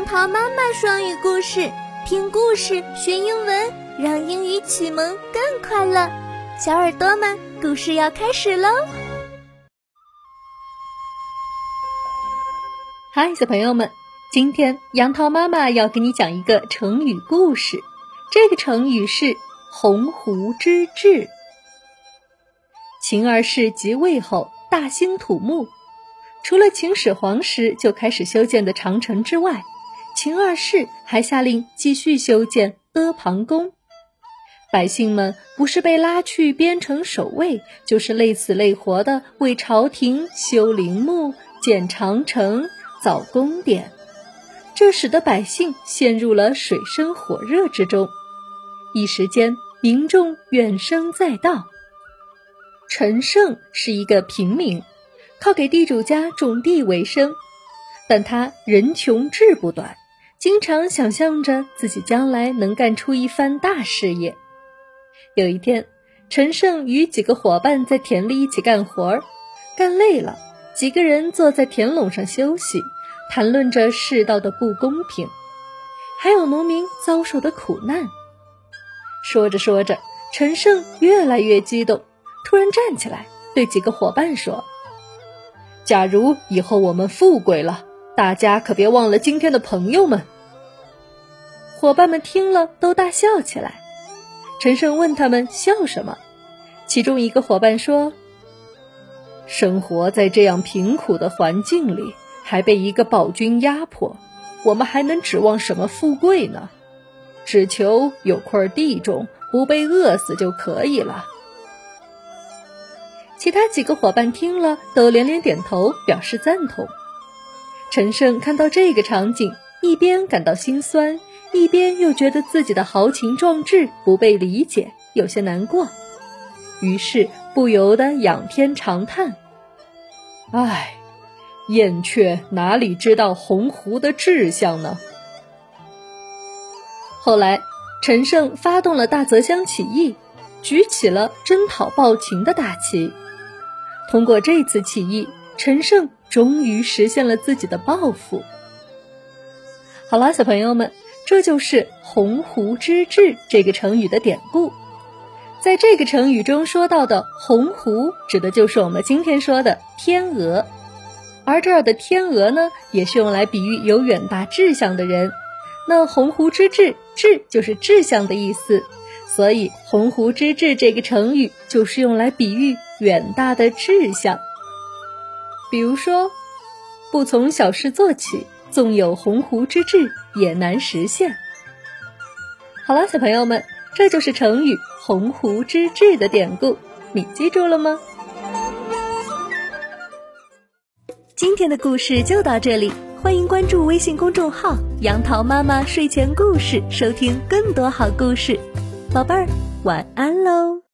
杨桃妈妈双语故事，听故事学英文，让英语启蒙更快乐。小耳朵们，故事要开始喽！嗨，小朋友们，今天杨桃妈妈要给你讲一个成语故事。这个成语是“鸿鹄之志”。秦二世即位后，大兴土木。除了秦始皇时就开始修建的长城之外，秦二世还下令继续修建阿房宫。百姓们不是被拉去边城守卫，就是累死累活的为朝廷修陵墓、建长城、造宫殿，这使得百姓陷入了水深火热之中。一时间，民众怨声载道。陈胜是一个平民。靠给地主家种地为生，但他人穷志不短，经常想象着自己将来能干出一番大事业。有一天，陈胜与几个伙伴在田里一起干活儿，干累了，几个人坐在田垄上休息，谈论着世道的不公平，还有农民遭受的苦难。说着说着，陈胜越来越激动，突然站起来，对几个伙伴说。假如以后我们富贵了，大家可别忘了今天的朋友们。伙伴们听了都大笑起来。陈胜问他们笑什么，其中一个伙伴说：“生活在这样贫苦的环境里，还被一个暴君压迫，我们还能指望什么富贵呢？只求有块地种，不被饿死就可以了。”其他几个伙伴听了，都连连点头，表示赞同。陈胜看到这个场景，一边感到心酸，一边又觉得自己的豪情壮志不被理解，有些难过。于是不由得仰天长叹：“唉，燕雀哪里知道鸿鹄的志向呢？”后来，陈胜发动了大泽乡起义，举起了征讨暴秦的大旗。通过这次起义，陈胜终于实现了自己的抱负。好了，小朋友们，这就是“鸿鹄之志”这个成语的典故。在这个成语中说到的“鸿鹄”，指的就是我们今天说的天鹅，而这儿的天鹅呢，也是用来比喻有远大志向的人。那“鸿鹄之志”，志就是志向的意思，所以“鸿鹄之志”这个成语就是用来比喻。远大的志向，比如说，不从小事做起，纵有鸿鹄之志，也难实现。好了，小朋友们，这就是成语“鸿鹄之志”的典故，你记住了吗？今天的故事就到这里，欢迎关注微信公众号“杨桃妈妈睡前故事”，收听更多好故事。宝贝儿，晚安喽！